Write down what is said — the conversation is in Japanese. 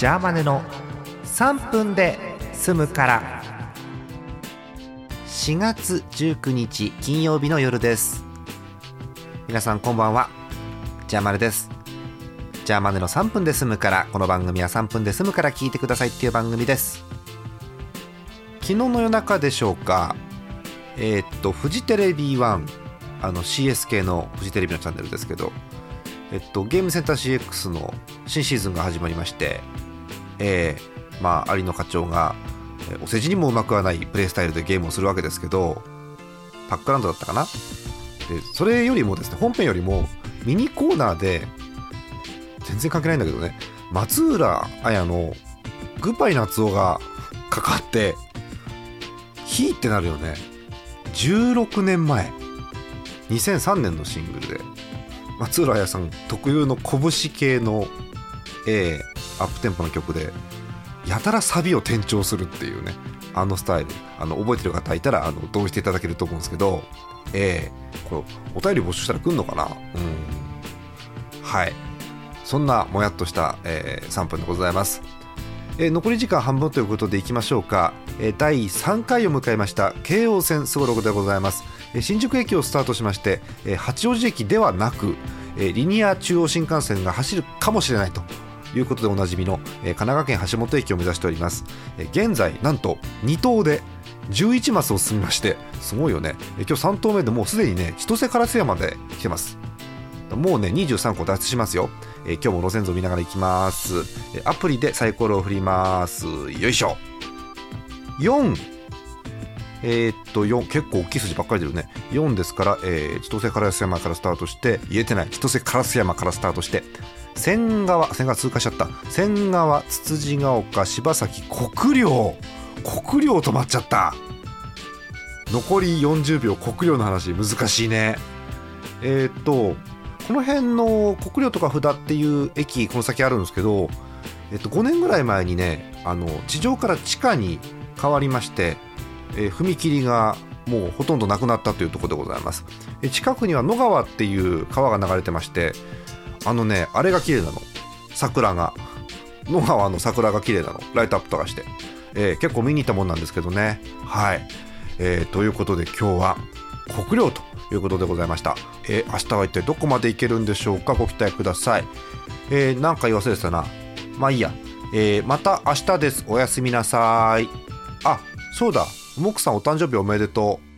ジャーマネの3分で済むから。4月19日金曜日の夜です。皆さんこんばんは。ジャーマネです。ジャーマネの3分で済むから。この番組は3分で済むから聞いてくださいっていう番組です。昨日の夜中でしょうか。えー、っとフジテレビ1あの CS 系のフジテレビのチャンネルですけどえっと、ゲームセンター CX の新シーズンが始まりまして、えー、まあ、有野課長が、お世辞にもうまくはないプレイスタイルでゲームをするわけですけど、パックランドだったかな？でそれよりもですね、本編よりもミニコーナーで、全然関係ないんだけどね、松浦綾のグッバイ夏夫がかかって、ヒーってなるよね。16年前、2003年のシングルで、松浦綾さん特有の拳系の、えー、アップテンポの曲でやたらサビを転調するっていうねあのスタイル。あの覚えてる方いたらあの同意していただけると思うんですけど、えー、これお便り募集したら来んのかな？うん。はい。そんなもやっとした、えー、3分でございます、えー、残り時間半分ということでいきましょうか、えー、第3回を迎えました京王線すごろくでございます。え新宿駅をスタートしましてえ八王子駅ではなくえリニア中央新幹線が走るかもしれないと。いうことでおなじみの神奈川県橋本駅を目指しております。現在なんと2等で11マスを進みましてすごいよね。今日3投目でもうすでにね千歳烏山で来てます。もうね23個脱出しますよ。今日も路線図を見ながら行きます。アプリでサイコロを振ります。よいしょ。4えー、っと4結構大きい数字ばっかり出るね。4ですから、えー、千歳烏山からスタートして言えてない。千歳烏山からスタートして仙川仙川通過しちゃった。仙川つつじが丘柴崎国領。国領止まっちゃった。残り40秒国領の話。難しいね。えー、っとこの辺の国領とか札っていう駅この先あるんですけど、えっと、5年ぐらい前にねあの地上から地下に変わりましてえー、踏切がもうほとんどなくなったというところでございます、近くには野川っていう川が流れてましてあのねあれが綺麗なの。桜が。野川の桜が綺麗なの。ライトアップとかして、えー、結構見に行ったもんなんですけどね。はい、えー、ということで今日は国領ということでございました、えー、明日は一体どこまで行けるんでしょうか？ご期待ください、えー、なんか言わせてたな。まあいいや、えー、また明日です。おやすみなさい。あそうだ。モクさんお誕生日おめでとう。